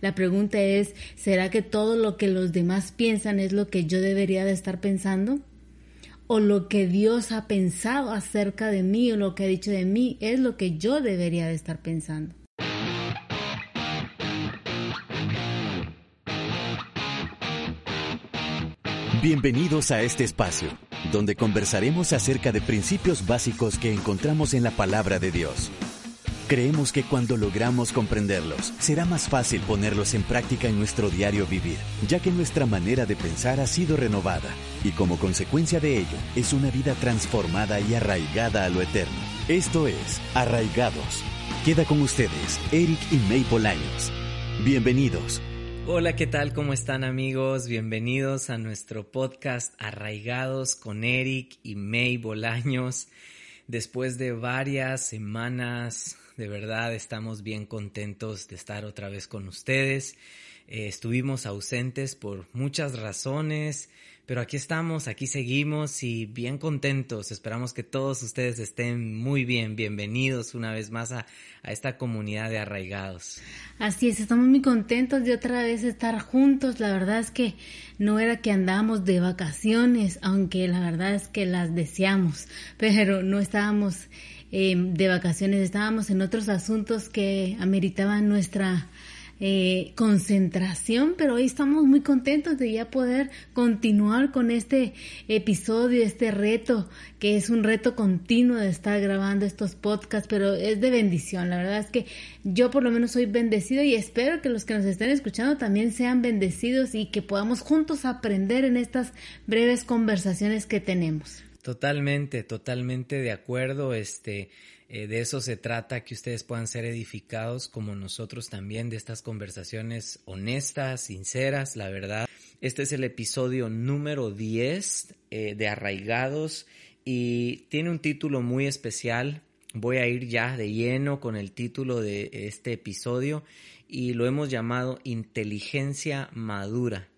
La pregunta es, ¿será que todo lo que los demás piensan es lo que yo debería de estar pensando? ¿O lo que Dios ha pensado acerca de mí o lo que ha dicho de mí es lo que yo debería de estar pensando? Bienvenidos a este espacio, donde conversaremos acerca de principios básicos que encontramos en la palabra de Dios Creemos que cuando logramos comprenderlos, será más fácil ponerlos en práctica en nuestro diario vivir, ya que nuestra manera de pensar ha sido renovada y como consecuencia de ello es una vida transformada y arraigada a lo eterno. Esto es Arraigados. Queda con ustedes Eric y May Bolaños. Bienvenidos. Hola, ¿qué tal? ¿Cómo están amigos? Bienvenidos a nuestro podcast Arraigados con Eric y May Bolaños. Después de varias semanas de verdad estamos bien contentos de estar otra vez con ustedes. Eh, estuvimos ausentes por muchas razones, pero aquí estamos, aquí seguimos y bien contentos. Esperamos que todos ustedes estén muy bien. Bienvenidos una vez más a, a esta comunidad de arraigados. Así es, estamos muy contentos de otra vez estar juntos. La verdad es que no era que andábamos de vacaciones, aunque la verdad es que las deseamos, pero no estábamos Em, de vacaciones, estábamos en otros asuntos que ameritaban nuestra eh, concentración, pero hoy estamos muy contentos de ya poder continuar con este episodio, este reto, que es un reto continuo de estar grabando estos podcasts, pero es de bendición. La verdad es que yo por lo menos soy bendecido y espero que los que nos estén escuchando también sean bendecidos y que podamos juntos aprender en estas breves conversaciones que tenemos. Totalmente, totalmente de acuerdo. Este, eh, de eso se trata, que ustedes puedan ser edificados como nosotros también de estas conversaciones honestas, sinceras, la verdad. Este es el episodio número 10 eh, de Arraigados y tiene un título muy especial. Voy a ir ya de lleno con el título de este episodio y lo hemos llamado Inteligencia Madura.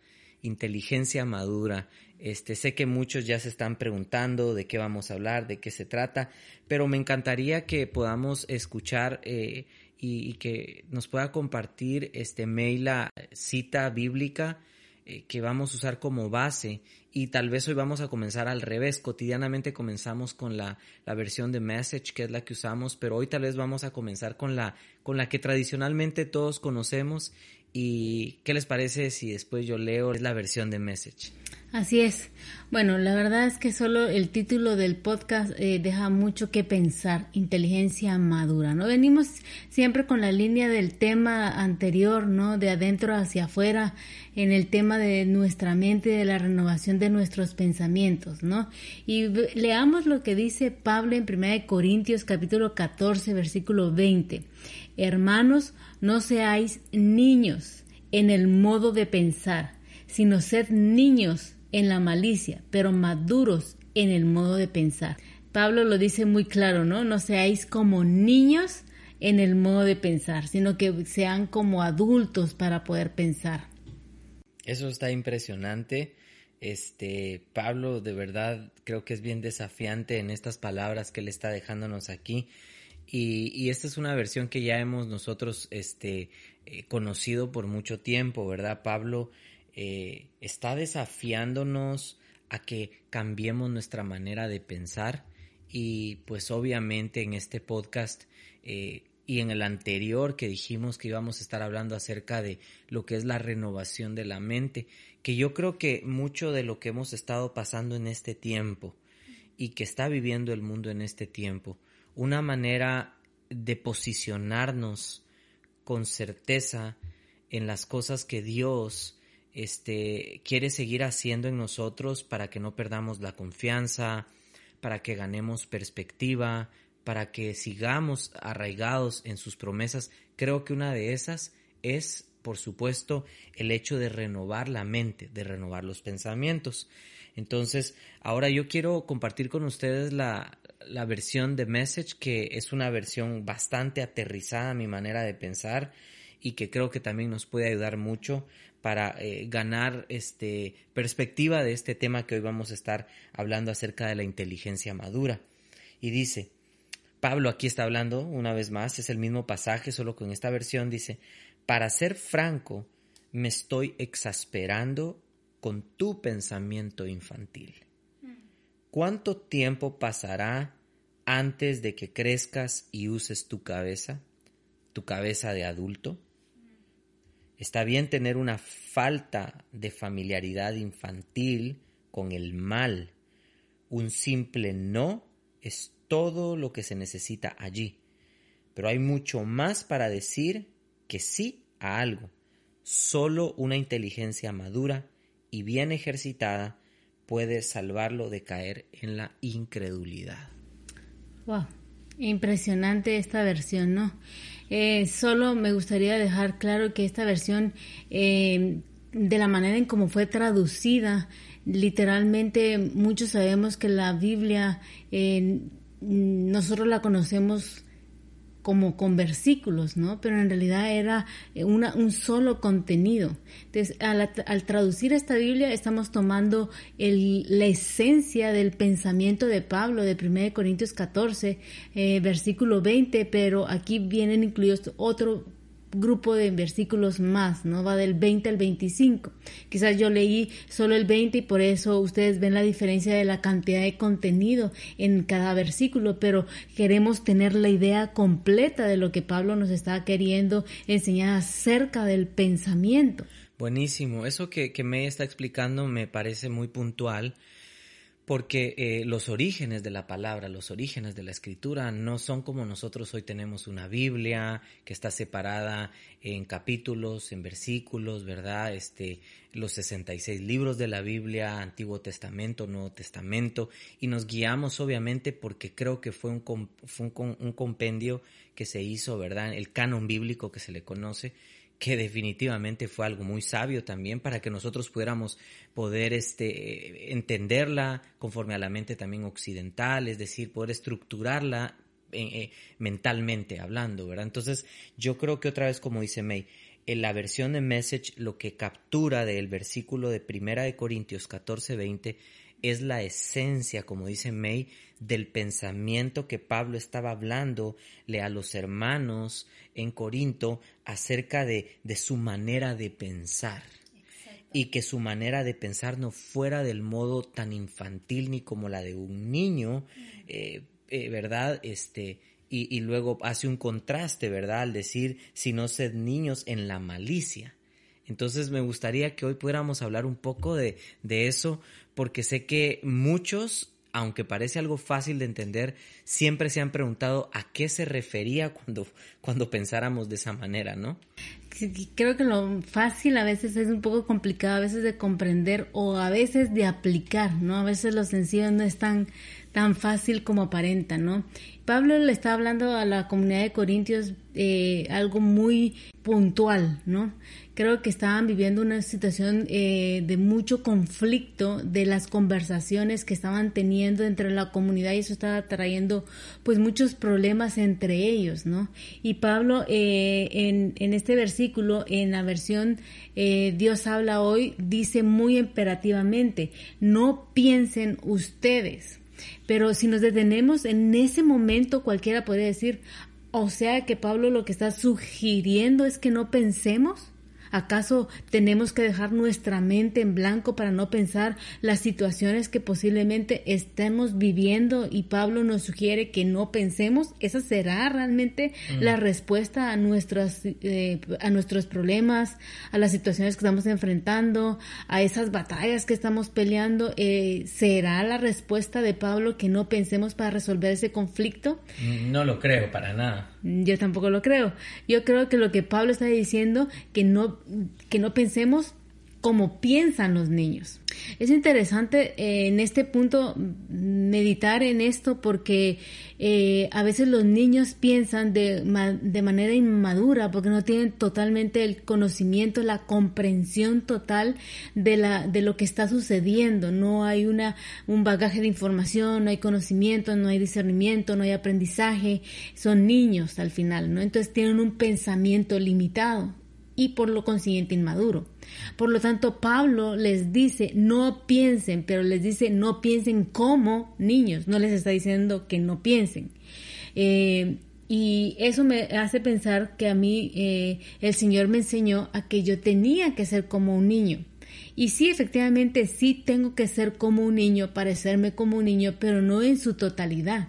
Inteligencia Madura. Este, sé que muchos ya se están preguntando de qué vamos a hablar, de qué se trata, pero me encantaría que podamos escuchar eh, y, que nos pueda compartir este mail la cita bíblica eh, que vamos a usar como base y tal vez hoy vamos a comenzar al revés. Cotidianamente comenzamos con la, la, versión de Message, que es la que usamos, pero hoy tal vez vamos a comenzar con la, con la que tradicionalmente todos conocemos. ¿Y qué les parece si después yo leo la versión de Message? Así es. Bueno, la verdad es que solo el título del podcast eh, deja mucho que pensar, inteligencia madura, ¿no? Venimos siempre con la línea del tema anterior, ¿no? De adentro hacia afuera, en el tema de nuestra mente, de la renovación de nuestros pensamientos, ¿no? Y leamos lo que dice Pablo en 1 Corintios capítulo 14, versículo 20. Hermanos, no seáis niños en el modo de pensar, sino sed niños en la malicia, pero maduros en el modo de pensar. Pablo lo dice muy claro, ¿no? No seáis como niños en el modo de pensar, sino que sean como adultos para poder pensar. Eso está impresionante. Este, Pablo de verdad creo que es bien desafiante en estas palabras que él está dejándonos aquí. Y, esta es una versión que ya hemos nosotros este, eh, conocido por mucho tiempo, ¿verdad? Pablo eh, está desafiándonos a que cambiemos nuestra manera de pensar y pues obviamente en este podcast eh, y en el anterior que dijimos que íbamos a estar hablando acerca de lo que es la renovación de la mente, que yo creo que mucho de lo que hemos estado pasando en este tiempo y que está viviendo el mundo en este tiempo, una manera de posicionarnos con certeza en las cosas que Dios este, quiere seguir haciendo en nosotros para que no perdamos la confianza, para que ganemos perspectiva, para que sigamos arraigados en sus promesas. Creo que una de esas es por supuesto, el hecho de renovar la mente, de renovar los pensamientos. Entonces, ahora yo quiero compartir con ustedes la, la versión de Message, que es una versión bastante aterrizada a mi manera de pensar y que creo que también nos puede ayudar mucho para eh, ganar este perspectiva de este tema que hoy vamos a estar hablando acerca de la inteligencia madura. Y dice, Pablo aquí está hablando una vez más, es el mismo pasaje, solo con esta versión dice, para ser franco, me estoy exasperando con tu pensamiento infantil. ¿Cuánto tiempo pasará antes de que crezcas y uses tu cabeza, tu cabeza de adulto? Está bien tener una falta de familiaridad infantil con el mal. Un simple no es todo lo que se necesita allí. Pero hay mucho más para decir que sí a algo. Solo una inteligencia madura y bien ejercitada puede salvarlo de caer en la incredulidad. Wow, impresionante esta versión, ¿no? Eh, solo me gustaría dejar claro que esta versión, eh, de la manera en cómo fue traducida, literalmente muchos sabemos que la Biblia, eh, nosotros la conocemos como con versículos, ¿no? Pero en realidad era eh, una, un solo contenido. Entonces, al, traducir esta Biblia estamos tomando la esencia del pensamiento de Pablo de 1 Corintios 14, eh, versículo 20, pero aquí vienen incluidos otro grupo de versículos más, ¿no? Va del 20 al 25. Quizás yo leí solo el 20 y por eso ustedes ven la diferencia de la cantidad de contenido en cada versículo, pero queremos tener la idea completa de lo que Pablo nos está queriendo enseñar acerca del pensamiento. Buenísimo. Eso que, que me está explicando me parece muy puntual porque eh, los orígenes de la palabra, los orígenes de la escritura no son como nosotros hoy tenemos una Biblia que está separada en capítulos, en versículos, ¿verdad? Este, los 66 libros de la Biblia, Antiguo Testamento, Nuevo Testamento, y nos guiamos obviamente porque creo que fue un, fue un, un compendio que se hizo, ¿verdad? El canon bíblico que se le conoce, que definitivamente fue algo muy sabio también para que nosotros pudiéramos poder este, entenderla conforme a la mente también occidental, es decir, poder estructurarla eh, eh, mentalmente hablando, ¿verdad? Entonces, yo creo que otra vez, como dice May, en la versión de Message lo que captura del versículo de Primera de Corintios 14, 20 es la esencia, como dice May, del pensamiento que Pablo estaba hablándole a los hermanos en Corinto acerca de, de su manera de pensar. Y que su manera de pensar no fuera del modo tan infantil ni como la de un niño, eh, eh, ¿verdad? Este, y, y, luego hace un contraste, ¿verdad? Al decir, si no sed niños en la malicia. Entonces me gustaría que hoy pudiéramos hablar un poco de, de eso, porque sé que muchos aunque parece algo fácil de entender, siempre se han preguntado a qué se refería cuando, cuando pensáramos de esa manera, ¿no? Creo que lo fácil a veces es un poco complicado, a veces de comprender o a veces de aplicar, ¿no? A veces lo sencillo no es tan, tan fácil como aparenta, ¿no? Pablo le está hablando a la comunidad de Corintios eh, algo muy puntual, ¿no? creo que estaban viviendo una situación eh, de mucho conflicto de las conversaciones que estaban teniendo entre la comunidad y eso estaba trayendo pues muchos problemas entre ellos, ¿no? Y Pablo eh, en, este versículo, en la versión eh, Dios habla hoy, dice muy imperativamente, no piensen ustedes. Pero si nos detenemos en ese momento, cualquiera puede decir, o sea que Pablo lo que está sugiriendo es que no pensemos. ¿Acaso tenemos que dejar nuestra mente en blanco para no pensar las situaciones que posiblemente estemos viviendo y Pablo nos sugiere que no pensemos? ¿Esa será realmente mm. la respuesta a, nuestras, eh, a nuestros problemas, a las situaciones que estamos enfrentando, a esas batallas que estamos peleando? Eh, ¿Será la respuesta de Pablo que no pensemos para resolver ese conflicto? No lo creo para nada. Yo tampoco lo creo. Yo creo que lo que Pablo está diciendo, que no, que no pensemos como piensan los niños. Es interesante eh, en este punto meditar en esto porque eh, a veces los niños piensan de, de, manera inmadura porque no tienen totalmente el conocimiento, la comprensión total de, la, de lo que está sucediendo. No hay una, un bagaje de información, no hay conocimiento, no hay discernimiento, no hay aprendizaje. Son niños al final, ¿no? Entonces tienen un pensamiento limitado y por lo consiguiente inmaduro. Por lo tanto, Pablo les dice, no piensen, pero les dice, no piensen como niños, no les está diciendo que no piensen. Eh, y eso me hace pensar que a mí eh, el Señor me enseñó a que yo tenía que ser como un niño. Y sí, efectivamente, sí tengo que ser como un niño, parecerme como un niño, pero no en su totalidad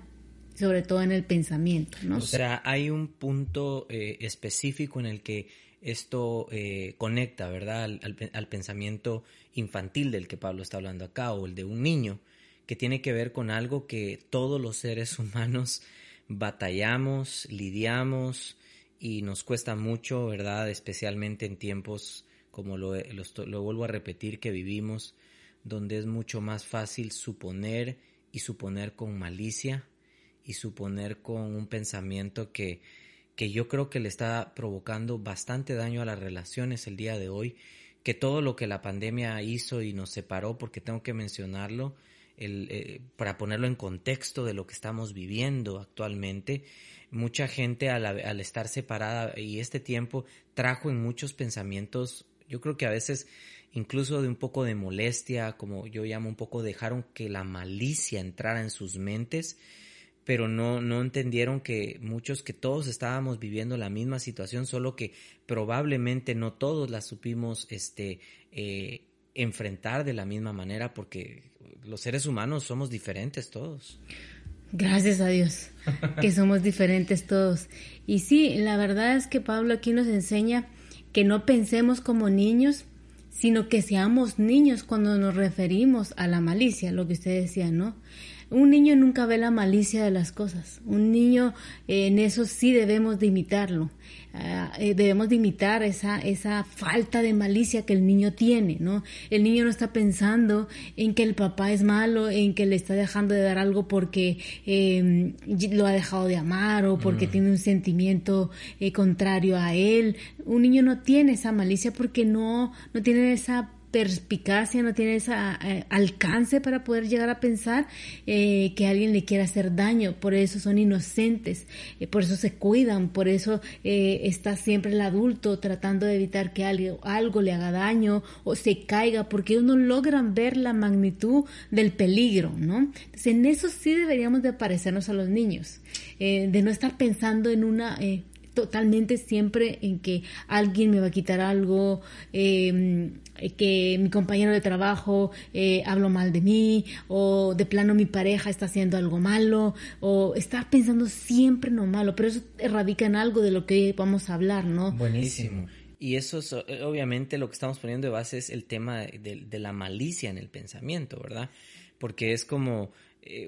sobre todo en el pensamiento, ¿no? O sea, hay un punto eh, específico en el que esto eh, conecta, ¿verdad?, al, pensamiento infantil del que Pablo está hablando acá, o el de un niño, que tiene que ver con algo que todos los seres humanos batallamos, lidiamos y nos cuesta mucho, ¿verdad?, especialmente en tiempos como lo, lo vuelvo a repetir que vivimos, donde es mucho más fácil suponer y suponer con malicia y suponer con un pensamiento que que yo creo que le está provocando bastante daño a las relaciones el día de hoy, que todo lo que la pandemia hizo y nos separó, porque tengo que mencionarlo, el, eh, para ponerlo en contexto de lo que estamos viviendo actualmente, mucha gente al, al estar separada y este tiempo trajo en muchos pensamientos, yo creo que a veces incluso de un poco de molestia, como yo llamo un poco, dejaron que la malicia entrara en sus mentes pero no, no entendieron que muchos, que todos estábamos viviendo la misma situación, solo que probablemente no todos la supimos este, eh, enfrentar de la misma manera, porque los seres humanos somos diferentes todos. Gracias a Dios, que somos diferentes todos. Y sí, la verdad es que Pablo aquí nos enseña que no pensemos como niños, sino que seamos niños cuando nos referimos a la malicia, lo que usted decía, ¿no? Un niño nunca ve la malicia de las cosas. Un niño eh, en eso sí debemos de imitarlo. Ah, eh, debemos de imitar esa, esa falta de malicia que el niño tiene, ¿no? El niño no está pensando en que el papá es malo, en que le está dejando de dar algo porque em, lo ha dejado de amar o porque mm. tiene un sentimiento eh, contrario a él. Un niño no tiene esa malicia porque no, no tiene esa perspicacia, no tiene ese eh, alcance para poder llegar a pensar eh, que alguien le quiera hacer daño. Por eso son inocentes, eh, por eso se cuidan, por eso está siempre el adulto tratando de evitar que algo, algo le haga daño o se caiga, porque ellos no logran ver la magnitud del peligro, ¿no? Entonces, en eso sí deberíamos de parecernos a los niños, de no estar pensando en una totalmente siempre en que alguien me va a quitar algo, eh, que mi compañero de trabajo eh, habló mal de mí, o de plano mi pareja está haciendo algo malo, o estar pensando siempre en lo malo, pero eso radica en algo de lo que vamos a hablar, ¿no? Buenísimo. Y eso es, eh, obviamente lo que estamos poniendo de base es el tema de, de la malicia en el pensamiento, ¿verdad? Porque es como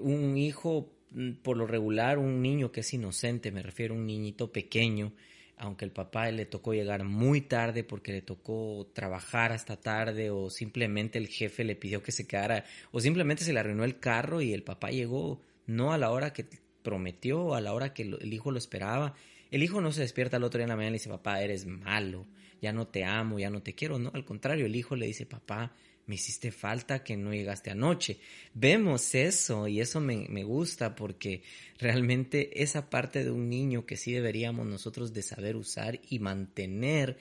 un hijo Mm, por lo regular un niño que es inocente, me refiero a un niñito pequeño, aunque el papá le tocó llegar muy tarde porque le tocó trabajar hasta tarde o simplemente el jefe le pidió que se quedara o simplemente se le arruinó el carro y el papá llegó no a la hora que prometió, a la hora que el hijo lo esperaba. El hijo no se despierta al otro día en la mañana y le dice, papá, eres malo, ya no te amo, ya no te quiero. No, al contrario, el hijo le dice, papá, me hiciste falta que no llegaste anoche. Vemos eso y eso me, gusta porque realmente esa parte de un niño que sí deberíamos nosotros de saber usar y mantener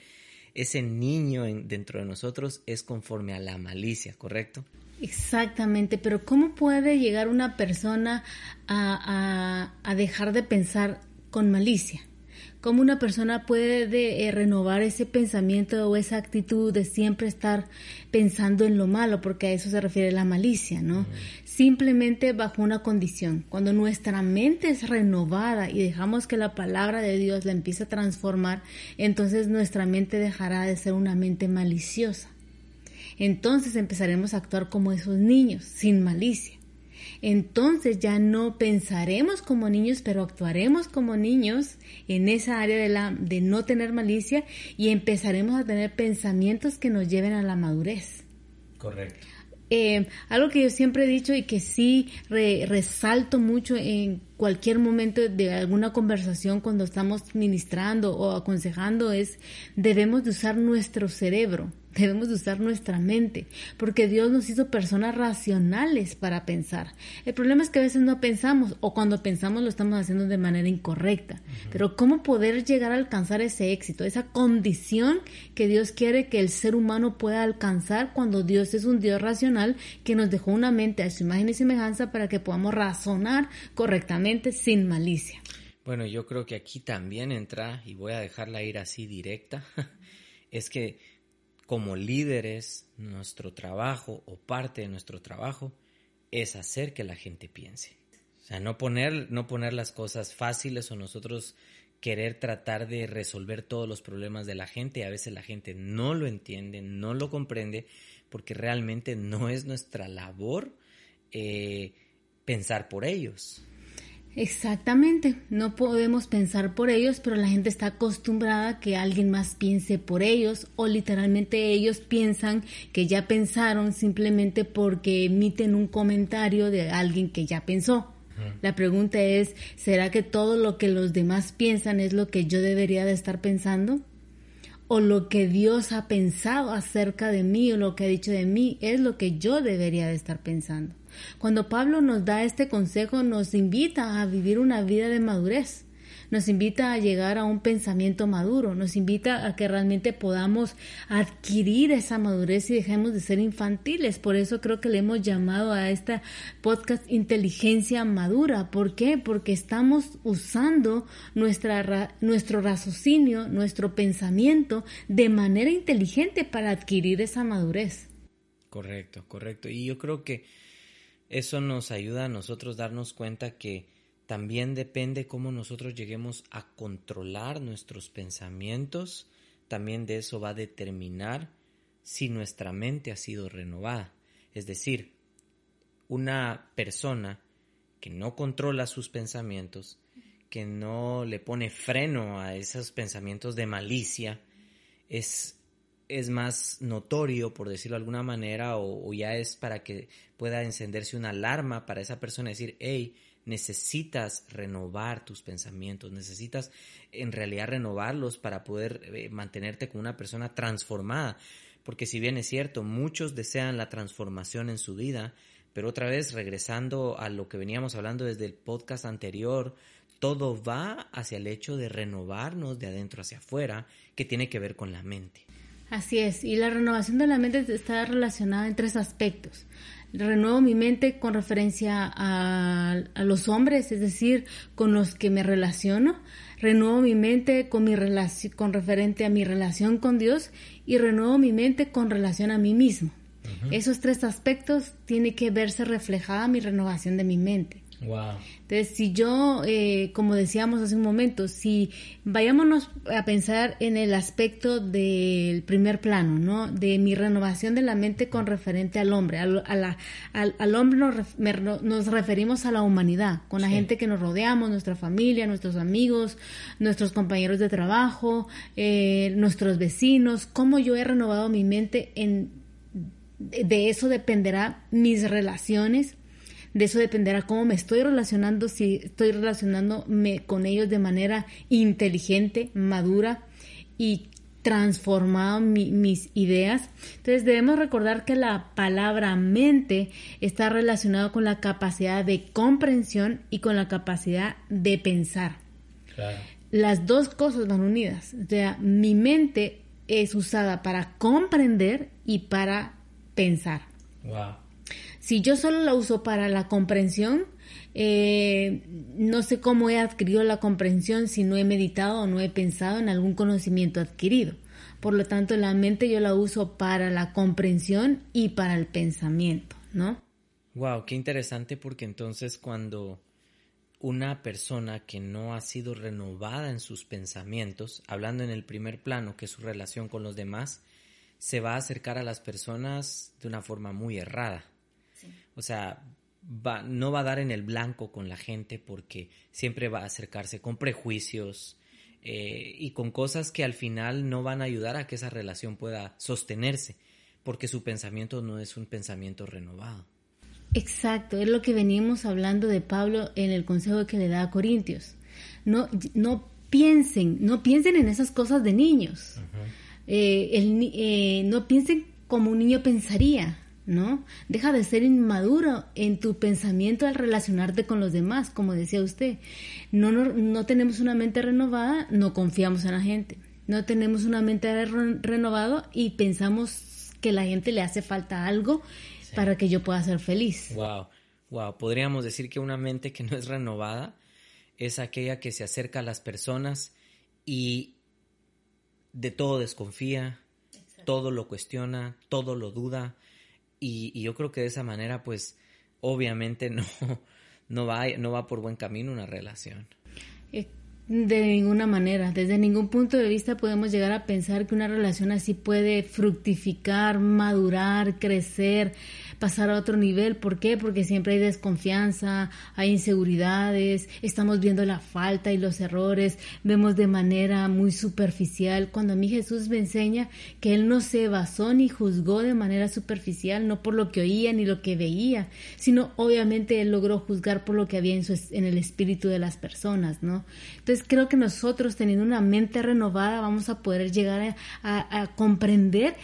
ese niño dentro de nosotros es conforme a la malicia, ¿correcto? Exactamente, pero ¿cómo puede llegar una persona a, a dejar de pensar con malicia? Cómo una persona puede eh, renovar ese pensamiento o esa actitud de siempre estar pensando en lo malo, porque a eso se refiere la malicia, ¿no? Simplemente bajo una condición. Cuando nuestra mente es renovada y dejamos que la palabra de Dios la empiece a transformar, entonces nuestra mente dejará de ser una mente maliciosa. Entonces empezaremos a actuar como esos niños, sin malicia. Entonces ya no pensaremos como niños, pero actuaremos como niños en esa área de, la, de no tener malicia y empezaremos a tener pensamientos que nos lleven a la madurez. Correcto. Eh, algo que yo siempre he dicho y que sí resalto mucho en cualquier momento de alguna conversación cuando estamos ministrando o aconsejando es debemos de usar nuestro cerebro Debemos de usar nuestra mente, porque Dios nos hizo personas racionales para pensar. El problema es que a veces no pensamos, o cuando pensamos lo estamos haciendo de manera incorrecta. Pero ¿cómo poder llegar a alcanzar ese éxito, esa condición que Dios quiere que el ser humano pueda alcanzar cuando Dios es un Dios racional que nos dejó una mente a su imagen y semejanza para que podamos razonar correctamente sin malicia? Bueno, yo creo que aquí también entra, y voy a dejarla ir así directa, es que como líderes, nuestro trabajo o parte de nuestro trabajo es hacer que la gente piense. O sea, no poner, no poner las cosas fáciles o nosotros querer tratar de resolver todos los problemas de la gente. A veces la gente no lo entiende, no lo comprende, porque realmente no es nuestra labor eh, pensar por ellos. Exactamente, no podemos pensar por ellos, pero la gente está acostumbrada a que alguien más piense por ellos o literalmente ellos piensan que ya pensaron simplemente porque emiten un comentario de alguien que ya pensó. La pregunta es, ¿será que todo lo que los demás piensan es lo que yo debería de estar pensando? ¿O lo que Dios ha pensado acerca de mí o lo que ha dicho de mí es lo que yo debería de estar pensando? Cuando Pablo nos da este consejo, nos invita a vivir una vida de madurez, nos invita a llegar a un pensamiento maduro, nos invita a que realmente podamos adquirir esa madurez y dejemos de ser infantiles. Por eso creo que le hemos llamado a esta podcast inteligencia madura. ¿Por qué? Porque estamos usando nuestra, nuestro raciocinio, nuestro pensamiento de manera inteligente para adquirir esa madurez. Correcto, correcto. Y yo creo que eso nos ayuda a nosotros darnos cuenta que también depende cómo nosotros lleguemos a controlar nuestros pensamientos, también de eso va a determinar si nuestra mente ha sido renovada. Es decir, una persona que no controla sus pensamientos, que no le pone freno a esos pensamientos de malicia, es es más notorio, por decirlo de alguna manera, o, ya es para que pueda encenderse una alarma para esa persona, decir, hey, necesitas renovar tus pensamientos, necesitas en realidad renovarlos para poder eh, mantenerte como una persona transformada. Porque si bien es cierto, muchos desean la transformación en su vida, pero otra vez regresando a lo que veníamos hablando desde el podcast anterior, todo va hacia el hecho de renovarnos de adentro hacia afuera, que tiene que ver con la mente. Así es, y la renovación de la mente está relacionada en tres aspectos. Renuevo mi mente con referencia a, los hombres, es decir, con los que me relaciono. Renuevo mi mente con, mi con referente a mi relación con Dios y renuevo mi mente con relación a mí mismo. Esos tres aspectos tienen que verse reflejada mi renovación de mi mente. Entonces, si yo, eh, como decíamos hace un momento, si vayámonos a pensar en el aspecto del primer plano, ¿no? De mi renovación de la mente con referente al hombre. Al, al, hombre nos, referimos a la humanidad, con la gente que nos rodeamos, nuestra familia, nuestros amigos, nuestros compañeros de trabajo, eh, nuestros vecinos. Cómo yo he renovado mi mente en de eso dependerá mis relaciones de eso dependerá cómo me estoy relacionando, si estoy relacionándome con ellos de manera inteligente, madura y transformado mis ideas. Entonces debemos recordar que la palabra mente está relacionada con la capacidad de comprensión y con la capacidad de pensar. Las dos cosas van unidas. O sea, mi mente es usada para comprender y para pensar. Wow. Si yo solo la uso para la comprensión, eh, no sé cómo he adquirido la comprensión si no he meditado o no he pensado en algún conocimiento adquirido. Por lo tanto, la mente yo la uso para la comprensión y para el pensamiento, ¿no? Wow, qué interesante porque entonces cuando una persona que no ha sido renovada en sus pensamientos, hablando en el primer plano, que es su relación con los demás, se va a acercar a las personas de una forma muy errada. O sea, va, no va a dar en el blanco con la gente porque siempre va a acercarse con prejuicios eh, y con cosas que al final no van a ayudar a que esa relación pueda sostenerse porque su pensamiento no es un pensamiento renovado. Exacto, es lo que venimos hablando de Pablo en el consejo que le da a Corintios. No, no piensen, no piensen en esas cosas de niños. Eh, eh, no piensen como un niño pensaría, ¿no? Deja de ser inmaduro en tu pensamiento al relacionarte con los demás, como decía usted. No, no, no tenemos una mente renovada, no confiamos en la gente. No tenemos una mente renovada y pensamos que la gente le hace falta algo para que yo pueda ser feliz. Wow, wow. Podríamos decir que una mente que no es renovada es aquella que se acerca a las personas y de todo desconfía, todo lo cuestiona, todo lo duda. Y, yo creo que de esa manera, pues, obviamente no, no, va, no va por buen camino una relación. De ninguna manera, desde ningún punto de vista podemos llegar a pensar que una relación así puede fructificar, madurar, crecer, pasar a otro nivel. ¿Por qué? Porque siempre hay desconfianza, hay inseguridades, estamos viendo la falta y los errores, vemos de manera muy superficial. Cuando a mí Jesús me enseña que Él no se basó ni juzgó de manera superficial, no por lo que oía ni lo que veía, sino obviamente Él logró juzgar por lo que había en, su, en el espíritu de las personas, ¿no? Entonces creo que nosotros teniendo una mente renovada vamos a poder llegar a, comprender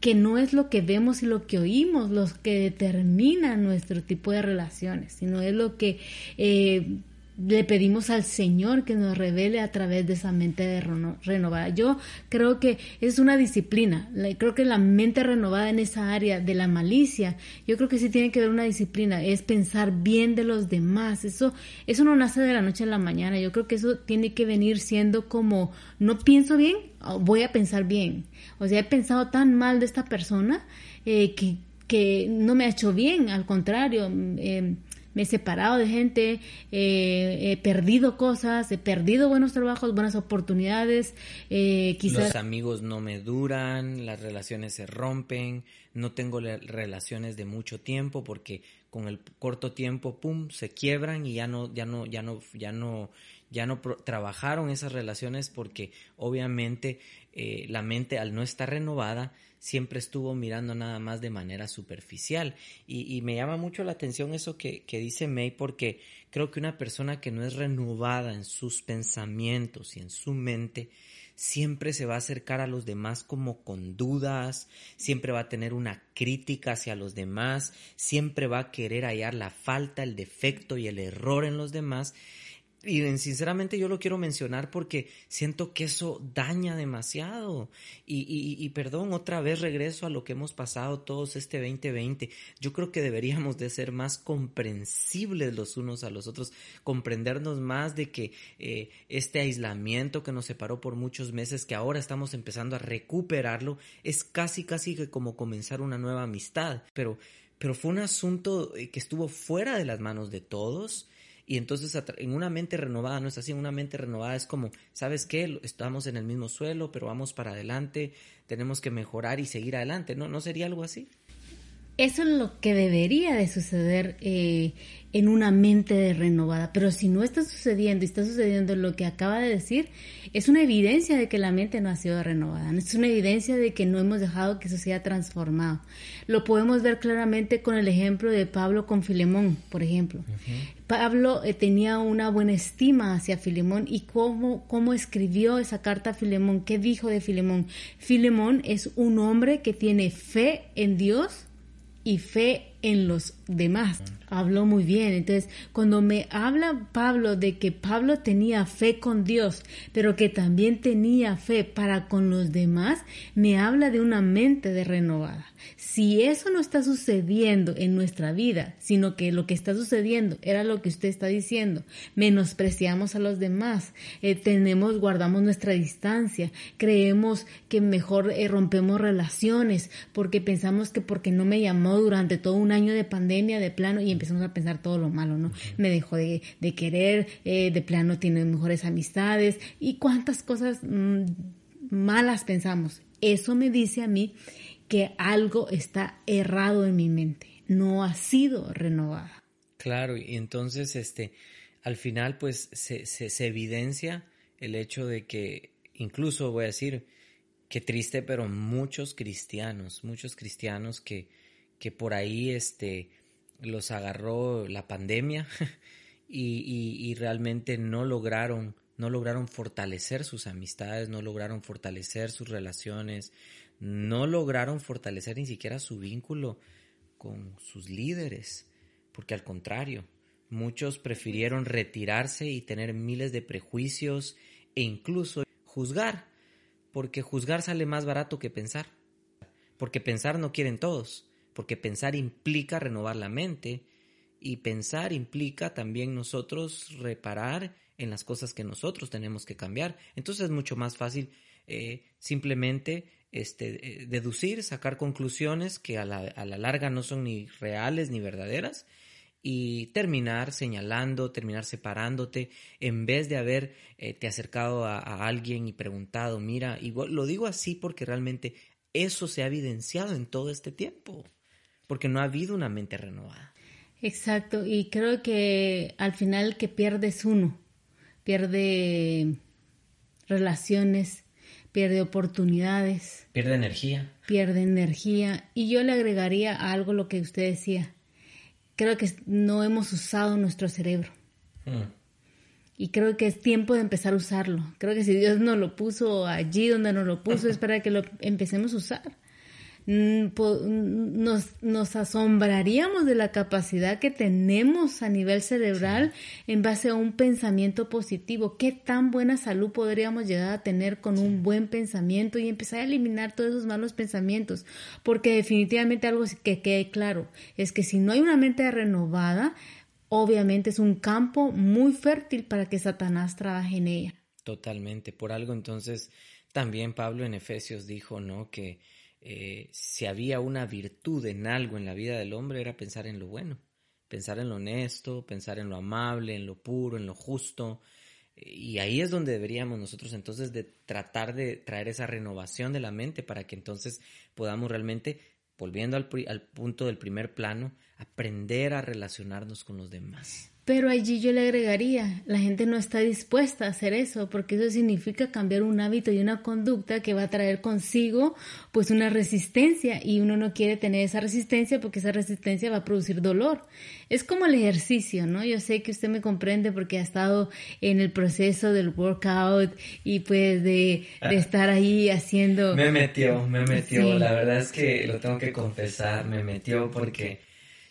que no es lo que vemos y lo que oímos los que determinan nuestro tipo de relaciones, sino es lo que eh, le pedimos al Señor que nos revele a través de esa mente renovada. Yo creo que es una disciplina, creo que la mente renovada en esa área de la malicia, yo creo que sí tiene que ver una disciplina, es pensar bien de los demás, eso, eso no nace de la noche a la mañana, yo creo que eso tiene que venir siendo como, no pienso bien, voy a pensar bien, o sea, he pensado tan mal de esta persona eh, que, que no me ha hecho bien, al contrario, eh, me he separado de gente, eh, he perdido cosas, he perdido buenos trabajos, buenas oportunidades, eh, quizás... Los amigos no me duran, las relaciones se rompen, no tengo relaciones de mucho tiempo porque con el corto tiempo, pum, se quiebran y ya no, ya no, ya no, ya no, ya no trabajaron esas relaciones porque obviamente eh, la mente al no estar renovada siempre estuvo mirando nada más de manera superficial. Y, me llama mucho la atención eso que, que, dice May porque creo que una persona que no es renovada en sus pensamientos y en su mente, siempre se va a acercar a los demás como con dudas, siempre va a tener una crítica hacia los demás, siempre va a querer hallar la falta, el defecto y el error en los demás y sinceramente yo lo quiero mencionar porque siento que eso daña demasiado. Y, y, perdón, otra vez regreso a lo que hemos pasado todos este 2020. Yo creo que deberíamos de ser más comprensibles los unos a los otros, comprendernos más de que eh, este aislamiento que nos separó por muchos meses, que ahora estamos empezando a recuperarlo, es casi, casi que como comenzar una nueva amistad. Pero, pero fue un asunto eh, que estuvo fuera de las manos de todos y entonces en una mente renovada, no es así, una mente renovada es como, ¿sabes qué? Estamos en el mismo suelo, pero vamos para adelante, tenemos que mejorar y seguir adelante, ¿no? ¿No sería algo así? Eso es lo que debería de suceder eh, en una mente renovada. Pero si no está sucediendo y está sucediendo lo que acaba de decir, es una evidencia de que la mente no ha sido renovada. Es una evidencia de que no hemos dejado que eso sea transformado. Lo podemos ver claramente con el ejemplo de Pablo con Filemón, por ejemplo. Pablo eh, tenía una buena estima hacia Filemón y cómo, cómo escribió esa carta a Filemón. ¿Qué dijo de Filemón? Filemón es un hombre que tiene fe en Dios y fe en los demás. Habló muy bien. Entonces, cuando me habla Pablo de que Pablo tenía fe con Dios, pero que también tenía fe para con los demás, me habla de una mente de renovada. Si eso no está sucediendo en nuestra vida, sino que lo que está sucediendo era lo que usted está diciendo, menospreciamos a los demás, eh, tenemos, guardamos nuestra distancia, creemos que mejor eh, rompemos relaciones porque pensamos que porque no me llamó durante todo un año de pandemia, de plano, y empezamos a pensar todo lo malo, ¿no? Me dejó de, querer, eh, de plano tiene mejores amistades y cuántas cosas mm, malas pensamos. Eso me dice a mí que algo está errado en mi mente, no ha sido renovada. Claro, y entonces, este, al final, pues, se, se, se evidencia el hecho de que, incluso voy a decir, que triste, pero muchos cristianos, muchos cristianos que, que por ahí, este, los agarró la pandemia y, y, realmente no lograron, no lograron fortalecer sus amistades, no lograron fortalecer sus relaciones, no lograron fortalecer ni siquiera su vínculo con sus líderes, porque al contrario, muchos prefirieron retirarse y tener miles de prejuicios e incluso juzgar, porque juzgar sale más barato que pensar, porque pensar no quieren todos, porque pensar implica renovar la mente y pensar implica también nosotros reparar en las cosas que nosotros tenemos que cambiar. Entonces es mucho más fácil eh, simplemente este, eh, deducir, sacar conclusiones que a la, larga no son ni reales ni verdaderas y terminar señalando, terminar separándote, en vez de haber eh, te acercado a, alguien y preguntado, mira, lo digo así porque realmente eso se ha evidenciado en todo este tiempo porque no ha habido una mente renovada. Exacto, y creo que al final que pierdes uno, pierde relaciones, pierde oportunidades. Pierde energía. Pierde energía. Y yo le agregaría algo lo que usted decía. Creo que no hemos usado nuestro cerebro. Mm. Y creo que es tiempo de empezar a usarlo. Creo que si Dios nos lo puso allí donde nos lo puso es para que lo empecemos a usar. Mm, nos, nos asombraríamos de la capacidad que tenemos a nivel cerebral en base a un pensamiento positivo. ¿Qué tan buena salud podríamos llegar a tener con un buen pensamiento y empezar a eliminar todos esos malos pensamientos? Porque definitivamente algo que quede claro es que si no hay una mente renovada, obviamente es un campo muy fértil para que Satanás trabaje en ella. Totalmente. Por algo entonces también Pablo en Efesios dijo, ¿no? Que eh, si había una virtud en algo en la vida del hombre era pensar en lo bueno, pensar en lo honesto, pensar en lo amable, en lo puro, en lo justo. Y ahí es donde deberíamos nosotros entonces de tratar de traer esa renovación de la mente para que entonces podamos realmente, volviendo al, al punto del primer plano, aprender a relacionarnos con los demás. Pero allí yo le agregaría, la gente no está dispuesta a hacer eso, porque eso significa cambiar un hábito y una conducta que va a traer consigo pues una resistencia y uno no quiere tener esa resistencia porque esa resistencia va a producir dolor. Es como el ejercicio, ¿no? Yo sé que usted me comprende porque ha estado en el proceso del workout y pues de, ah. estar ahí haciendo... Me metió, me metió, la verdad es que lo tengo que confesar, me metió porque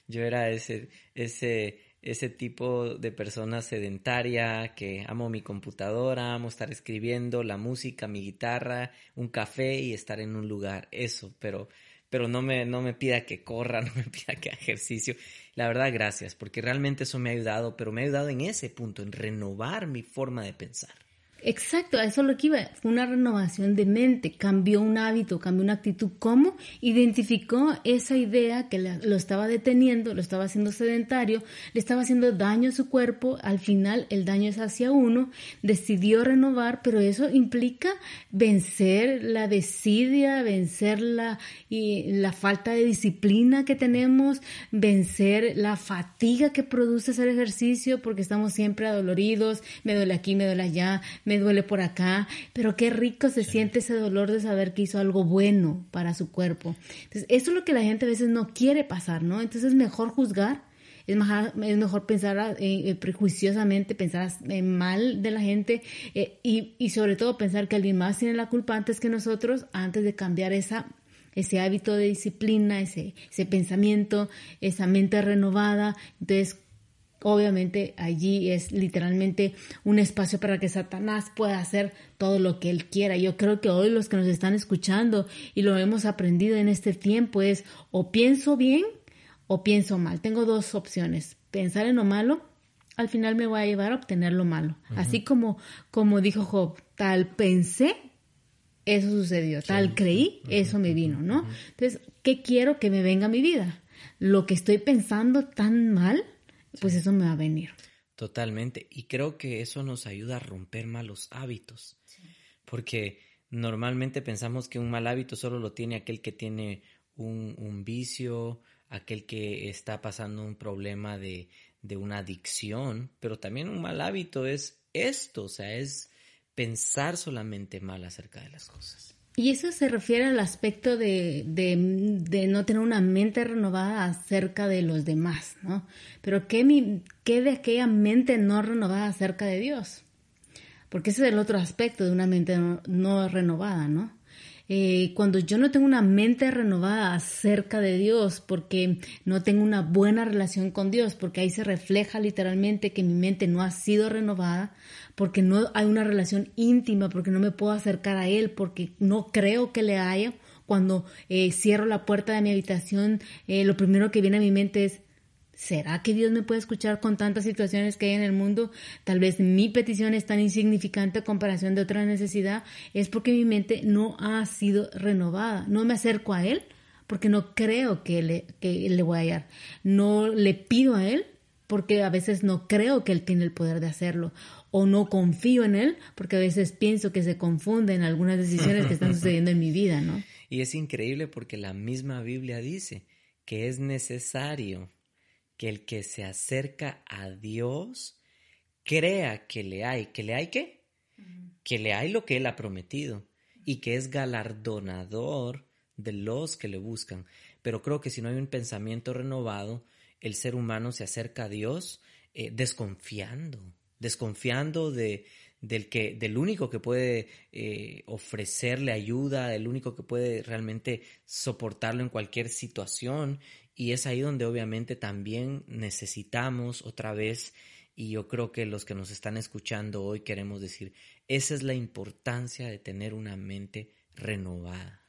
yo era ese, ese ese tipo de persona sedentaria que amo mi computadora, amo estar escribiendo, la música, mi guitarra, un café y estar en un lugar, eso, pero pero no me, no me pida que corra, no me pida que ejercicio. La verdad, gracias, porque realmente eso me ha ayudado, pero me ha ayudado en ese punto, en renovar mi forma de pensar. Exacto, a eso es lo que iba. Fue una renovación de mente, cambió un hábito, cambió una actitud. ¿Cómo? Identificó esa idea que lo estaba deteniendo, lo estaba haciendo sedentario, le estaba haciendo daño a su cuerpo. Al final, el daño es hacia uno. Decidió renovar, pero eso implica vencer la desidia, vencer la, y la falta de disciplina que tenemos, vencer la fatiga que produce hacer ejercicio, porque estamos siempre adoloridos. Me duele aquí, me duele allá, me duele por acá, pero qué rico se siente ese dolor de saber que hizo algo bueno para su cuerpo. Entonces, eso es lo que la gente a veces no quiere pasar, ¿no? Entonces es mejor juzgar, es mejor, es mejor pensar eh, eh, prejuiciosamente, pensar eh, mal de la gente y, y sobre todo pensar que alguien más tiene la culpa antes que nosotros, antes de cambiar esa ese hábito de disciplina, ese, ese pensamiento, esa mente renovada. Entonces, Obviamente allí es literalmente un espacio para que Satanás pueda hacer todo lo que él quiera. Yo creo que hoy los que nos están escuchando y lo hemos aprendido en este tiempo es o pienso bien o pienso mal. Tengo dos opciones. Pensar en lo malo, al final me voy a llevar a obtener lo malo. Así como, como dijo Job, tal pensé, eso sucedió. Tal creí, eso me vino, ¿no? Entonces, ¿qué quiero que me venga a mi vida? Lo que estoy pensando tan mal pues eso me va a venir. Totalmente. Y creo que eso nos ayuda a romper malos hábitos. Porque normalmente pensamos que un mal hábito solo lo tiene aquel que tiene un, un vicio, aquel que está pasando un problema de, de una adicción, pero también un mal hábito es esto, o sea, es pensar solamente mal acerca de las cosas. Y eso se refiere al aspecto de, de, no tener una mente renovada acerca de los demás, ¿no? Pero ¿qué, mi, ¿qué de aquella mente no renovada acerca de Dios? Porque ese es el otro aspecto de una mente no renovada, ¿no? Eh, cuando yo no tengo una mente renovada acerca de Dios, porque no tengo una buena relación con Dios, porque ahí se refleja literalmente que mi mente no ha sido renovada, porque no hay una relación íntima, porque no me puedo acercar a Él, porque no creo que le haya. Cuando eh, cierro la puerta de mi habitación, eh, lo primero que viene a mi mente es, ¿Será que Dios me puede escuchar con tantas situaciones que hay en el mundo? Tal vez mi petición es tan insignificante a comparación de otra necesidad. Es porque mi mente no ha sido renovada. No me acerco a Él porque no creo que le, que le voy a hallar. No le pido a Él porque a veces no creo que Él tiene el poder de hacerlo. O no confío en Él porque a veces pienso que se confunden algunas decisiones que están sucediendo en mi vida, ¿no? Y es increíble porque la misma Biblia dice que es necesario que el que se acerca a Dios crea que le hay, que le hay qué? Que le hay lo que Él ha prometido y que es galardonador de los que le buscan. Pero creo que si no hay un pensamiento renovado, el ser humano se acerca a Dios eh, desconfiando, desconfiando de, del, que, del único que puede eh, ofrecerle ayuda, del único que puede realmente soportarlo en cualquier situación y es ahí donde obviamente también necesitamos otra vez, y yo creo que los que nos están escuchando hoy queremos decir, esa es la importancia de tener una mente renovada.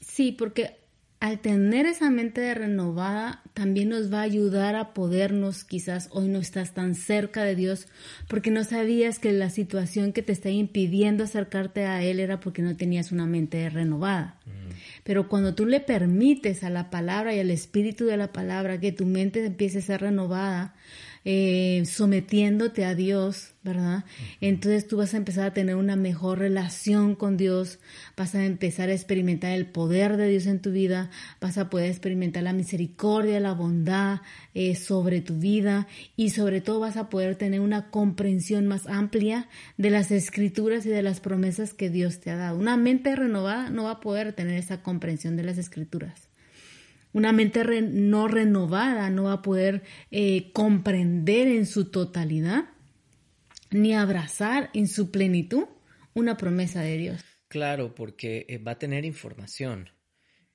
Sí, porque al tener esa mente renovada, también nos va a ayudar a podernos, quizás hoy no estás tan cerca de Dios, porque no sabías que la situación que te está impidiendo acercarte a Él era porque no tenías una mente renovada. Mm. Pero cuando tú le permites a la palabra y al espíritu de la palabra que tu mente empiece a ser renovada, eh, sometiéndote a Dios, ¿verdad? Entonces tú vas a empezar a tener una mejor relación con Dios, vas a empezar a experimentar el poder de Dios en tu vida, vas a poder experimentar la misericordia, la bondad eh, sobre tu vida y sobre todo vas a poder tener una comprensión más amplia de las escrituras y de las promesas que Dios te ha dado. Una mente renovada no va a poder tener esa comprensión de las escrituras. Una mente no renovada no va a poder eh, comprender en su totalidad ni abrazar en su plenitud una promesa de Dios. Claro, porque eh, va a tener información,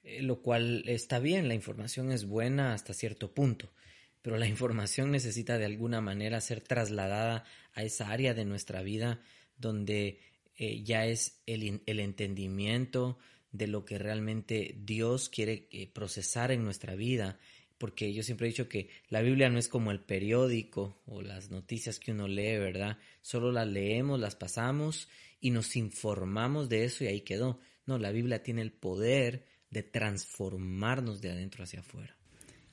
eh, lo cual está bien, la información es buena hasta cierto punto, pero la información necesita de alguna manera ser trasladada a esa área de nuestra vida donde ya es el, el entendimiento, de lo que realmente Dios quiere eh, procesar en nuestra vida, porque yo siempre he dicho que la Biblia no es como el periódico o las noticias que uno lee, ¿verdad? Solo las leemos, las pasamos y nos informamos de eso y ahí quedó. No, la Biblia tiene el poder de transformarnos de adentro hacia afuera.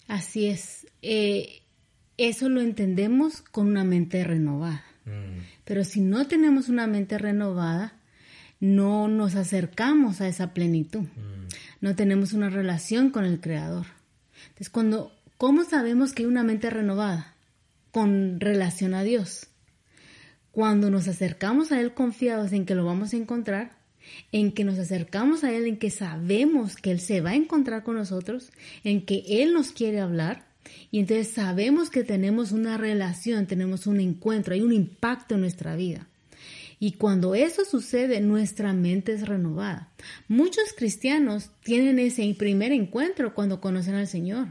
Así es. Eh, eso lo entendemos con una mente renovada. Mm. Pero si no tenemos una mente renovada, no nos acercamos a esa plenitud. No tenemos una relación con el Creador. Entonces, cuando, ¿cómo sabemos que hay una mente renovada? Con relación a Dios. Cuando nos acercamos a Él confiados en que lo vamos a encontrar, en que nos acercamos a Él, en que sabemos que Él se va a encontrar con nosotros, en que Él nos quiere hablar, y entonces sabemos que tenemos una relación, tenemos un encuentro, hay un impacto en nuestra vida. Y cuando eso sucede, nuestra mente es renovada. Muchos cristianos tienen ese primer encuentro cuando conocen al Señor,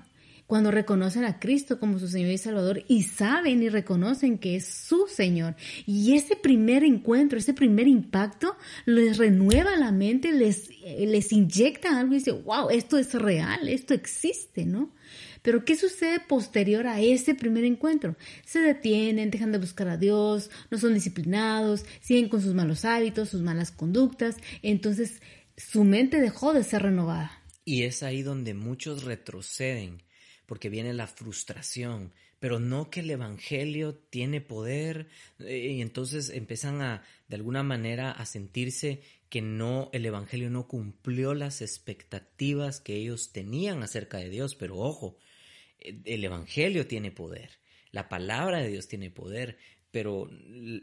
cuando reconocen a Cristo como su Señor y Salvador y saben y reconocen que es su Señor. Y ese primer encuentro, ese primer impacto les renueva la mente, les, les inyecta algo y dice, wow, esto es real, esto existe, ¿no? Pero ¿qué sucede posterior a ese primer encuentro? Se detienen, dejan de buscar a Dios, no son disciplinados, siguen con sus malos hábitos, sus malas conductas, entonces su mente dejó de ser renovada. Y es ahí donde muchos retroceden, porque viene la frustración, pero no que el Evangelio tiene poder, eh, y entonces empiezan a, de alguna manera, a sentirse que no, el Evangelio no cumplió las expectativas que ellos tenían acerca de Dios, pero ojo, el Evangelio tiene poder. La palabra de Dios tiene poder, pero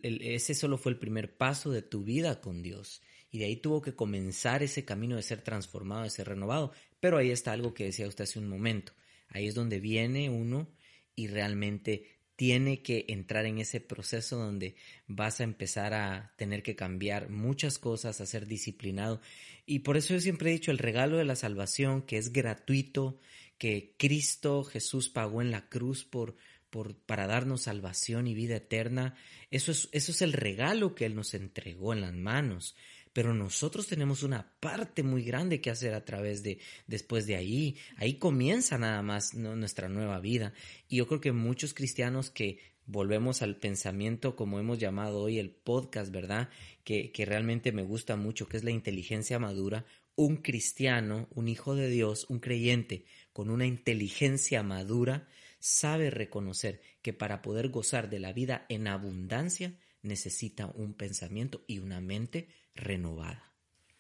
ese solo fue el primer paso de tu vida con Dios. Y de ahí tuvo que comenzar ese camino de ser transformado, de ser renovado. Pero ahí está algo que decía usted hace un momento. Ahí es donde viene uno y realmente tiene que entrar en ese proceso donde vas a empezar a tener que cambiar muchas cosas, a ser disciplinado. Y por eso yo siempre he dicho el regalo de la salvación, que es gratuito, que Cristo Jesús pagó en la cruz por, por, para darnos salvación y vida eterna. Eso es, eso es el regalo que Él nos entregó en las manos pero nosotros tenemos una parte muy grande que hacer a través de, después de ahí, ahí comienza nada más nuestra nueva vida. Y yo creo que muchos cristianos que volvemos al pensamiento como hemos llamado hoy el podcast, ¿verdad? Que, que realmente me gusta mucho, que es la inteligencia madura. Un cristiano, un hijo de Dios, un creyente con una inteligencia madura, sabe reconocer que para poder gozar de la vida en abundancia necesita un pensamiento y una mente renovada.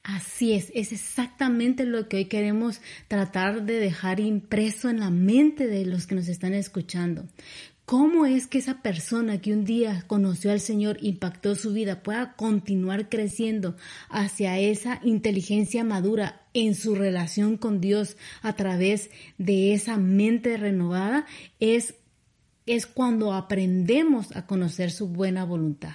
Así es, es exactamente lo que hoy queremos tratar de dejar impreso en la mente de los que nos están escuchando. ¿Cómo es que esa persona que un día conoció al Señor, impactó su vida, pueda continuar creciendo hacia esa inteligencia madura en su relación con Dios a través de esa mente renovada? Es, es cuando aprendemos a conocer su buena voluntad.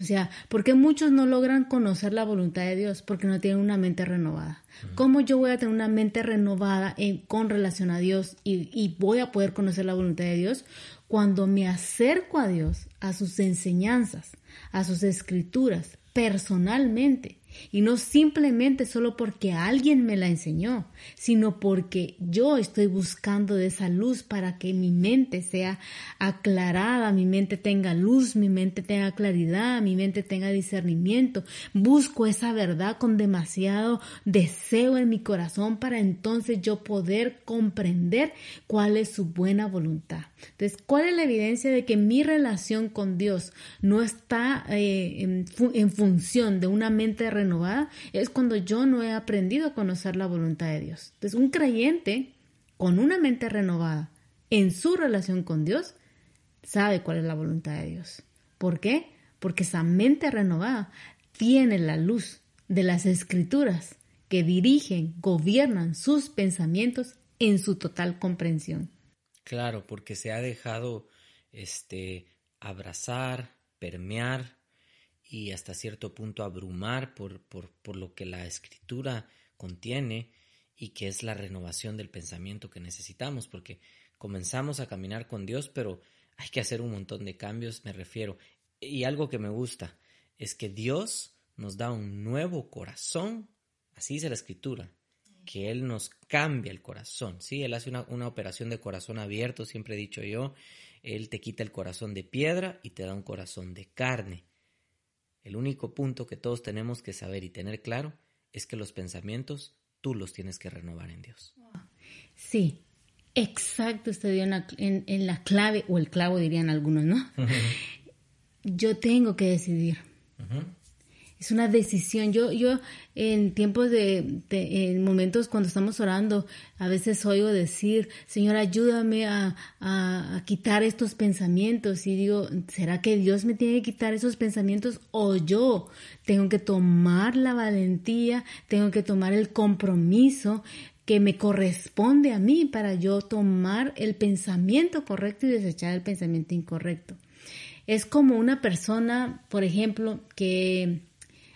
O sea, ¿por qué muchos no logran conocer la voluntad de Dios? Porque no tienen una mente renovada. ¿Cómo yo voy a tener una mente renovada en, con relación a Dios y, y voy a poder conocer la voluntad de Dios? Cuando me acerco a Dios, a sus enseñanzas, a sus escrituras, personalmente y no simplemente solo porque alguien me la enseñó, sino porque yo estoy buscando de esa luz para que mi mente sea aclarada, mi mente tenga luz, mi mente tenga claridad, mi mente tenga discernimiento. Busco esa verdad con demasiado deseo en mi corazón para entonces yo poder comprender cuál es su buena voluntad. Entonces, ¿cuál es la evidencia de que mi relación con Dios no está eh, en, en función de una mente renovada es cuando yo no he aprendido a conocer la voluntad de Dios. Entonces, un creyente con una mente renovada en su relación con Dios sabe cuál es la voluntad de Dios. ¿Por qué? Porque esa mente renovada tiene la luz de las escrituras que dirigen, gobiernan sus pensamientos en su total comprensión. Claro, porque se ha dejado este abrazar, permear y hasta cierto punto abrumar por, por, por lo que la escritura contiene y que es la renovación del pensamiento que necesitamos, porque comenzamos a caminar con Dios, pero hay que hacer un montón de cambios, me refiero. Y algo que me gusta es que Dios nos da un nuevo corazón, así dice la escritura, que Él nos cambia el corazón, ¿sí? Él hace una, una operación de corazón abierto, siempre he dicho yo, Él te quita el corazón de piedra y te da un corazón de carne. El único punto que todos tenemos que saber y tener claro es que los pensamientos tú los tienes que renovar en Dios. Sí, exacto, usted dio en, la clave, o el clavo dirían algunos, ¿no? Yo tengo que decidir es una decisión. Yo, yo en tiempos de, en momentos cuando estamos orando, a veces oigo decir, Señor, ayúdame a, a, quitar estos pensamientos. Y digo, ¿será que Dios me tiene que quitar esos pensamientos o yo tengo que tomar la valentía, tengo que tomar el compromiso que me corresponde a mí para yo tomar el pensamiento correcto y desechar el pensamiento incorrecto? Es como una persona, por ejemplo, que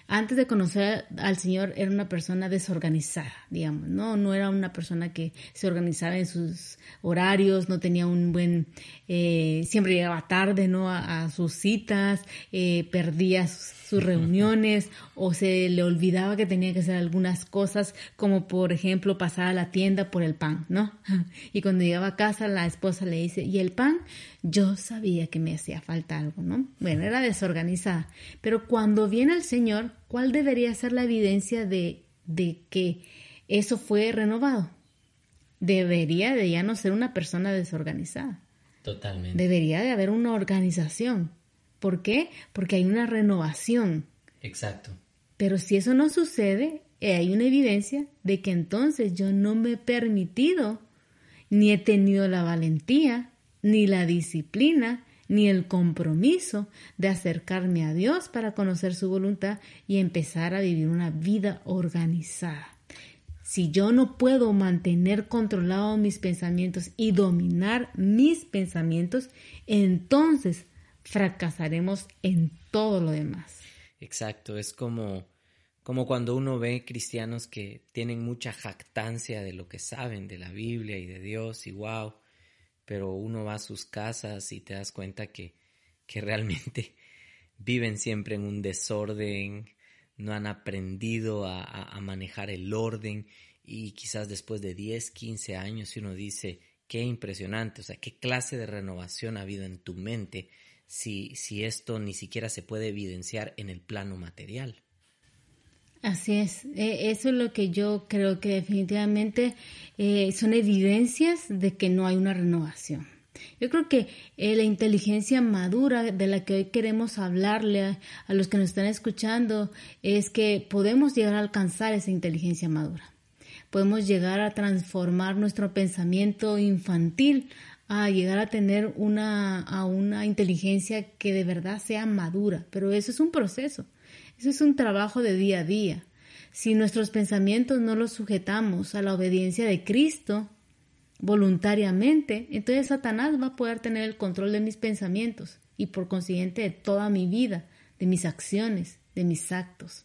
antes de conocer al Señor era una persona desorganizada, digamos, ¿no? No era una persona que se organizaba en sus horarios, no tenía un buen, eh, siempre llegaba tarde, ¿no? A, sus citas, eh, perdía sus, reuniones o se le olvidaba que tenía que hacer algunas cosas, como por ejemplo pasar a la tienda por el pan, ¿no? Y cuando llegaba a casa la esposa le dice, ¿y el pan? Yo sabía que me hacía falta algo, ¿no? Bueno, era desorganizada. Pero cuando viene el Señor, ¿cuál debería ser la evidencia de, de que eso fue renovado? Debería de ya no ser una persona desorganizada. Totalmente. Debería de haber una organización. ¿Por qué? Porque hay una renovación. Exacto. Pero si eso no sucede, eh, hay una evidencia de que entonces yo no me he permitido ni he tenido la valentía ni la disciplina, ni el compromiso de acercarme a Dios para conocer su voluntad y empezar a vivir una vida organizada. Si yo no puedo mantener controlados mis pensamientos y dominar mis pensamientos, entonces fracasaremos en todo lo demás. Exacto, es como, como cuando uno ve cristianos que tienen mucha jactancia de lo que saben de la Biblia y de Dios y wow, pero uno va a sus casas y te das cuenta que, que realmente viven siempre en un desorden, no han aprendido a, a, manejar el orden y quizás después de 10, 15 años uno dice, qué impresionante, o sea, qué clase de renovación ha habido en tu mente si, si esto ni siquiera se puede evidenciar en el plano material. Así es, e, eso es lo que yo creo que definitivamente eh, son evidencias de que no hay una renovación. Yo creo que eh, la inteligencia madura de la que hoy queremos hablarle a, a, los que nos están escuchando es que podemos llegar a alcanzar esa inteligencia madura. Podemos llegar a transformar nuestro pensamiento infantil a llegar a tener una, a una inteligencia que de verdad sea madura, pero eso es un proceso, eso es un trabajo de día a día. Si nuestros pensamientos no los sujetamos a la obediencia de Cristo voluntariamente, entonces Satanás va a poder tener el control de mis pensamientos y por consiguiente de toda mi vida, de mis acciones, de mis actos.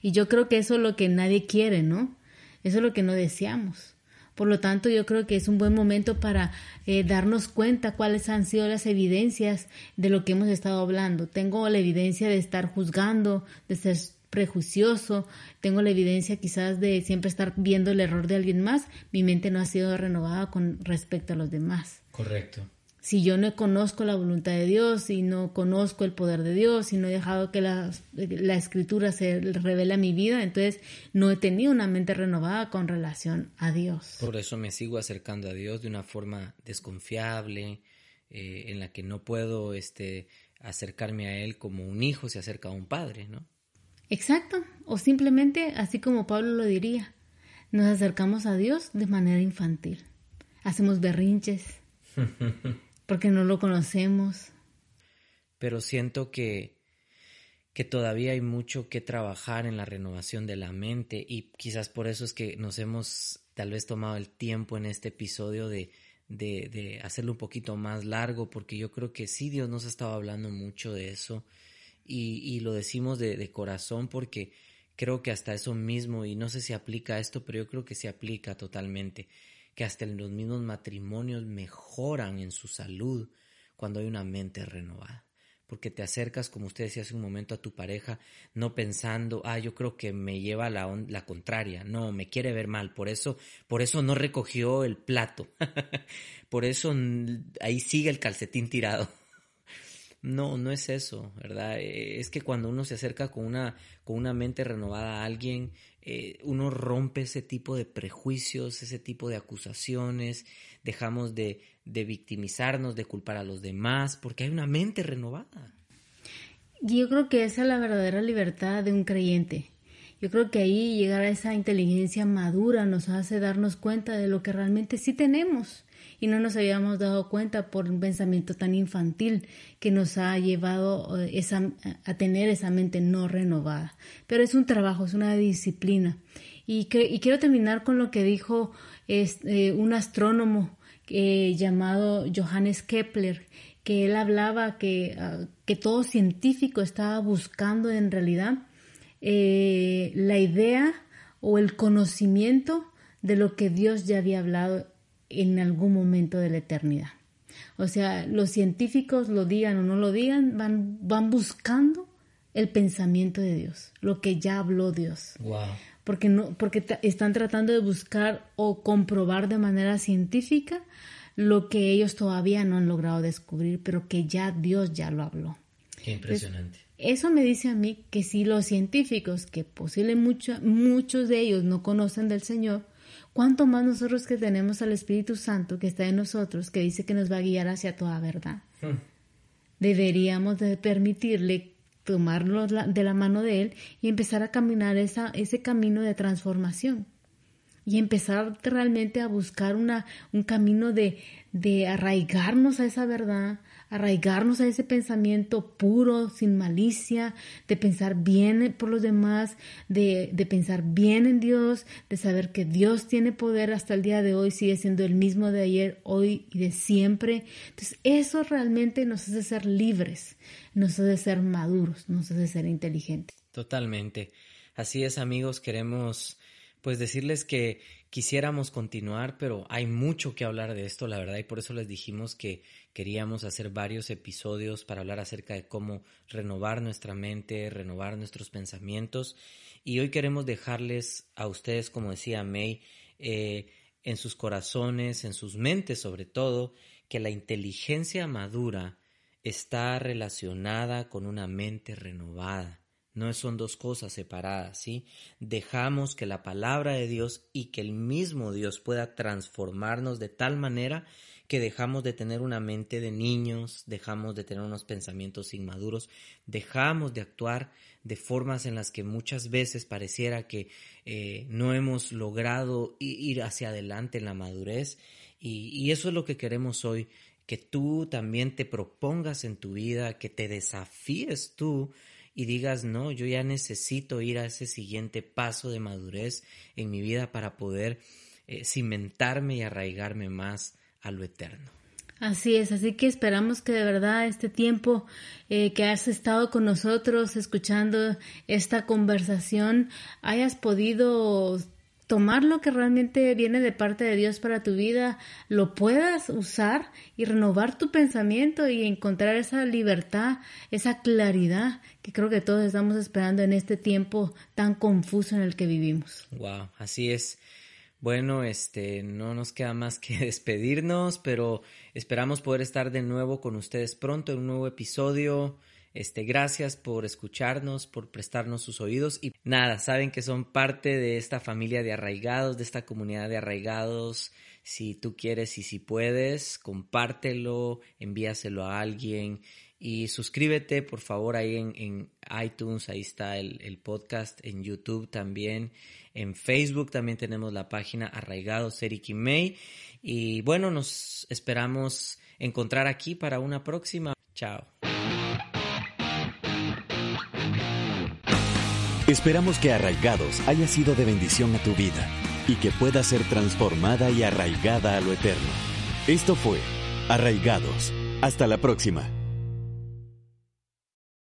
Y yo creo que eso es lo que nadie quiere, ¿no? Eso es lo que no deseamos. Por lo tanto, yo creo que es un buen momento para eh, darnos cuenta cuáles han sido las evidencias de lo que hemos estado hablando. Tengo la evidencia de estar juzgando, de ser prejuicioso, tengo la evidencia quizás de siempre estar viendo el error de alguien más, mi mente no ha sido renovada con respecto a los demás. Correcto si yo no conozco la voluntad de Dios y no conozco el poder de Dios y no he dejado que la, la, escritura se revele a mi vida, entonces no he tenido una mente renovada con relación a Dios. Por eso me sigo acercando a Dios de una forma desconfiable, eh, en la que no puedo este, acercarme a Él como un hijo se acerca a un padre, ¿no? Exacto, o simplemente, así como Pablo lo diría, nos acercamos a Dios de manera infantil. Hacemos berrinches. porque no lo conocemos. Pero siento que, que todavía hay mucho que trabajar en la renovación de la mente y quizás por eso es que nos hemos tal vez tomado el tiempo en este episodio de, de, hacerlo un poquito más largo, porque yo creo que sí Dios nos ha estado hablando mucho de eso y, y lo decimos de, de corazón porque creo que hasta eso mismo, y no sé si aplica esto, pero yo creo que se aplica totalmente que hasta en los mismos matrimonios mejoran en su salud cuando hay una mente renovada. Porque te acercas, como usted decía hace un momento, a tu pareja, no pensando, ah, yo creo que me lleva la, la contraria, no, me quiere ver mal, por eso, por eso no recogió el plato, por eso ahí sigue el calcetín tirado. No, no es eso, ¿verdad? Eh, es que cuando uno se acerca con una, con una mente renovada a alguien, eh, uno rompe ese tipo de prejuicios, ese tipo de acusaciones, dejamos de, de victimizarnos, de culpar a los demás, porque hay una mente renovada. Yo creo que esa es la verdadera libertad de un creyente. Yo creo que ahí llegar a esa inteligencia madura nos hace darnos cuenta de lo que realmente sí tenemos y no nos habíamos dado cuenta por un pensamiento tan infantil que nos ha llevado eh, esa, a tener esa mente no renovada. Pero es un trabajo, es una disciplina. Y, quiero terminar con lo que dijo este, un astrónomo eh, llamado Johannes Kepler, que él hablaba que, ah, que todo científico estaba buscando en realidad eh, la idea o el conocimiento de lo que Dios ya había hablado en algún momento de la eternidad. O sea, los científicos lo digan o no lo digan, van, van buscando el pensamiento de Dios, lo que ya habló Dios. Porque, no, porque están tratando de buscar o comprobar de manera científica lo que ellos todavía no han logrado descubrir, pero que ya Dios ya lo habló. Qué impresionante. eso me dice a mí que si los científicos, que posiblemente muchos de ellos no conocen del Señor, ¿Cuánto más nosotros que tenemos al Espíritu Santo que está en nosotros, que dice que nos va a guiar hacia toda verdad? Hmm. Deberíamos de permitirle tomarlo de la mano de Él y empezar a caminar esa, ese camino de transformación. y empezar realmente a buscar una, un camino de, de arraigarnos a esa verdad, arraigarnos a ese pensamiento puro, sin malicia, de pensar bien por los demás, de, de, pensar bien en Dios, de saber que Dios tiene poder hasta el día de hoy, sigue siendo el mismo de ayer, hoy y de siempre. Entonces eso realmente nos hace ser libres, nos hace ser maduros, nos hace ser inteligentes. Totalmente. Así es amigos, queremos pues decirles que quisiéramos continuar, pero hay mucho que hablar de esto, la verdad, y por eso les dijimos que queríamos hacer varios episodios para hablar acerca de cómo renovar nuestra mente, renovar nuestros pensamientos. Y hoy queremos dejarles a ustedes, como decía May, eh, en sus corazones, en sus mentes sobre todo, que la inteligencia madura está relacionada con una mente renovada. No son dos cosas separadas, ¿sí? Dejamos que la palabra de Dios y que el mismo Dios pueda transformarnos de tal manera que dejamos de tener una mente de niños, dejamos de tener unos pensamientos inmaduros, dejamos de actuar de formas en las que muchas veces pareciera que eh, no hemos logrado ir hacia adelante en la madurez y, y eso es lo que queremos hoy, que tú también te propongas en tu vida, que te desafíes tú y digas, no, yo ya necesito ir a ese siguiente paso de madurez en mi vida para poder eh, cimentarme y arraigarme más a lo eterno. Así es, así que esperamos que de verdad este tiempo eh, que has estado con nosotros escuchando esta conversación hayas podido tomar lo que realmente viene de parte de Dios para tu vida, lo puedas usar y renovar tu pensamiento y encontrar esa libertad, esa claridad que creo que todos estamos esperando en este tiempo tan confuso en el que vivimos. Wow, así es. Bueno, este, no nos queda más que despedirnos, pero esperamos poder estar de nuevo con ustedes pronto en un nuevo episodio. Este, gracias por escucharnos, por prestarnos sus oídos y nada, saben que son parte de esta familia de arraigados, de esta comunidad de arraigados. Si tú quieres y si puedes, compártelo, envíaselo a alguien y suscríbete por favor ahí en, iTunes, ahí está el, el, podcast, en YouTube también, en Facebook también tenemos la página Arraigados Eric y May. Y bueno, nos esperamos encontrar aquí para una próxima. Chao. Esperamos que Arraigados haya sido de bendición a tu vida y que pueda ser transformada y arraigada a lo eterno. Esto fue Arraigados. Hasta la próxima.